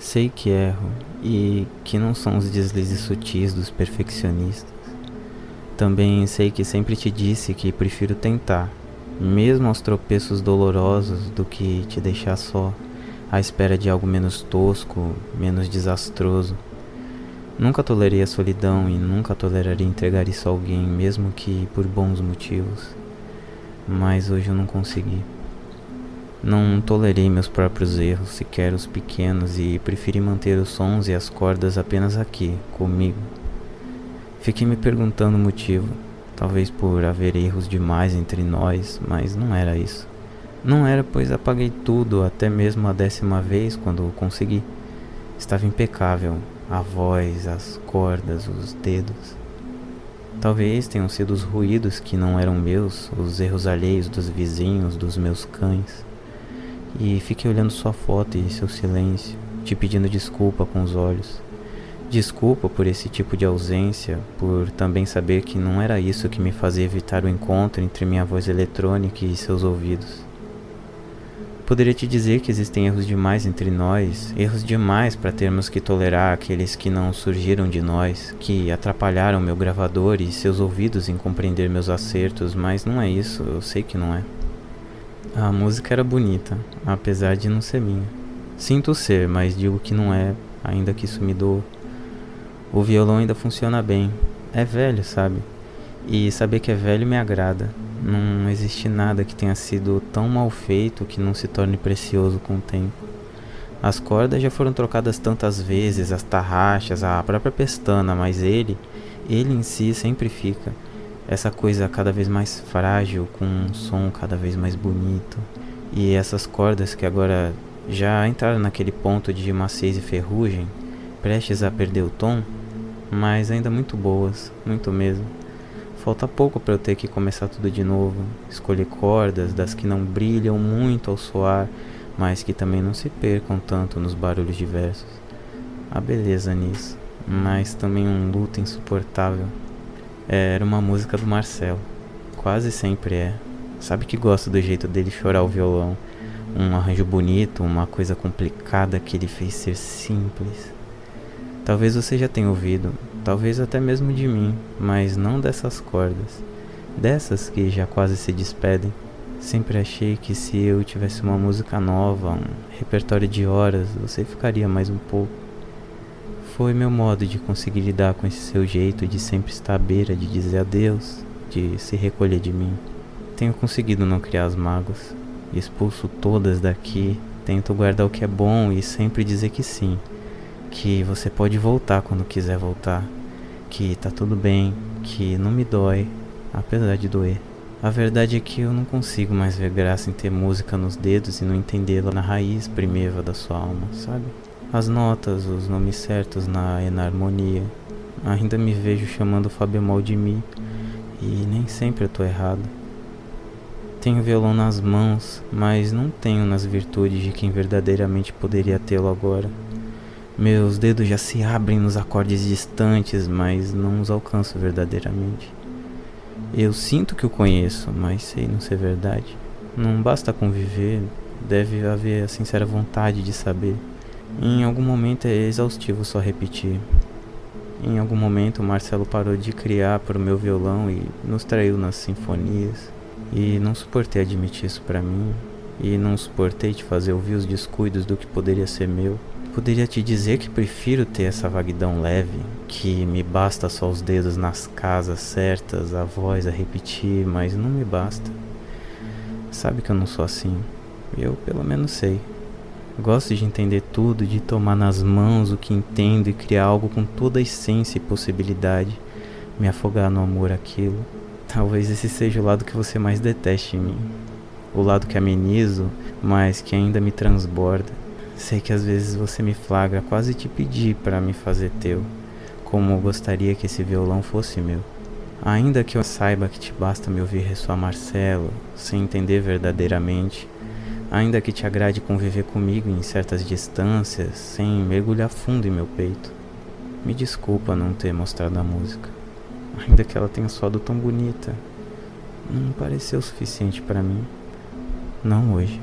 Sei que erro e que não são os deslizes sutis dos perfeccionistas. Também sei que sempre te disse que prefiro tentar, mesmo aos tropeços dolorosos, do que te deixar só, à espera de algo menos tosco, menos desastroso. Nunca tolerei a solidão e nunca toleraria entregar isso a alguém, mesmo que por bons motivos. Mas hoje eu não consegui. Não tolerei meus próprios erros, sequer os pequenos, e preferi manter os sons e as cordas apenas aqui, comigo. Fiquei me perguntando o motivo, talvez por haver erros demais entre nós, mas não era isso. Não era, pois apaguei tudo, até mesmo a décima vez quando consegui. Estava impecável, a voz, as cordas, os dedos. Talvez tenham sido os ruídos que não eram meus, os erros alheios dos vizinhos, dos meus cães e fiquei olhando sua foto e seu silêncio, te pedindo desculpa com os olhos. Desculpa por esse tipo de ausência, por também saber que não era isso que me fazia evitar o encontro entre minha voz eletrônica e seus ouvidos. Poderia te dizer que existem erros demais entre nós, erros demais para termos que tolerar aqueles que não surgiram de nós, que atrapalharam meu gravador e seus ouvidos em compreender meus acertos, mas não é isso, eu sei que não é. A música era bonita, apesar de não ser minha. Sinto ser, mas digo que não é, ainda que isso me doa. O violão ainda funciona bem. É velho, sabe? E saber que é velho me agrada. Não existe nada que tenha sido tão mal feito que não se torne precioso com o tempo. As cordas já foram trocadas tantas vezes, as tarraxas, a própria pestana, mas ele, ele em si sempre fica essa coisa cada vez mais frágil, com um som cada vez mais bonito. E essas cordas que agora já entraram naquele ponto de maciez e ferrugem, prestes a perder o tom, mas ainda muito boas, muito mesmo. Falta pouco para eu ter que começar tudo de novo, escolher cordas das que não brilham muito ao soar, mas que também não se percam tanto nos barulhos diversos. Há beleza nisso, mas também um luto insuportável era uma música do Marcelo. Quase sempre é. Sabe que gosto do jeito dele chorar o violão. Um arranjo bonito, uma coisa complicada que ele fez ser simples. Talvez você já tenha ouvido, talvez até mesmo de mim, mas não dessas cordas. Dessas que já quase se despedem. Sempre achei que se eu tivesse uma música nova, um repertório de horas, você ficaria mais um pouco. Foi meu modo de conseguir lidar com esse seu jeito de sempre estar à beira de dizer adeus, de se recolher de mim. Tenho conseguido não criar as mágoas. Expulso todas daqui, tento guardar o que é bom e sempre dizer que sim, que você pode voltar quando quiser voltar, que tá tudo bem, que não me dói, apesar de doer. A verdade é que eu não consigo mais ver graça em ter música nos dedos e não entendê-la na raiz primeva da sua alma, sabe? As notas, os nomes certos na enarmonia. Ainda me vejo chamando Fá bemol de Mi e nem sempre eu tô errado. Tenho violão nas mãos, mas não tenho nas virtudes de quem verdadeiramente poderia tê-lo agora. Meus dedos já se abrem nos acordes distantes, mas não os alcanço verdadeiramente. Eu sinto que o conheço, mas sei não ser verdade. Não basta conviver, deve haver a sincera vontade de saber. Em algum momento é exaustivo só repetir. Em algum momento Marcelo parou de criar para o meu violão e nos traiu nas sinfonias. E não suportei admitir isso para mim. E não suportei te fazer ouvir os descuidos do que poderia ser meu. Poderia te dizer que prefiro ter essa vaguidão leve, que me basta só os dedos nas casas certas, a voz a repetir, mas não me basta. Sabe que eu não sou assim. Eu pelo menos sei. Gosto de entender tudo, de tomar nas mãos o que entendo e criar algo com toda a essência e possibilidade, me afogar no amor aquilo. Talvez esse seja o lado que você mais deteste em mim. O lado que amenizo, mas que ainda me transborda. Sei que às vezes você me flagra quase te pedir para me fazer teu, como eu gostaria que esse violão fosse meu. Ainda que eu saiba que te basta me ouvir ressoar Marcelo, sem entender verdadeiramente, ainda que te agrade conviver comigo em certas distâncias, sem mergulhar fundo em meu peito. Me desculpa não ter mostrado a música, ainda que ela tenha soado tão bonita. Não pareceu suficiente para mim. Não hoje.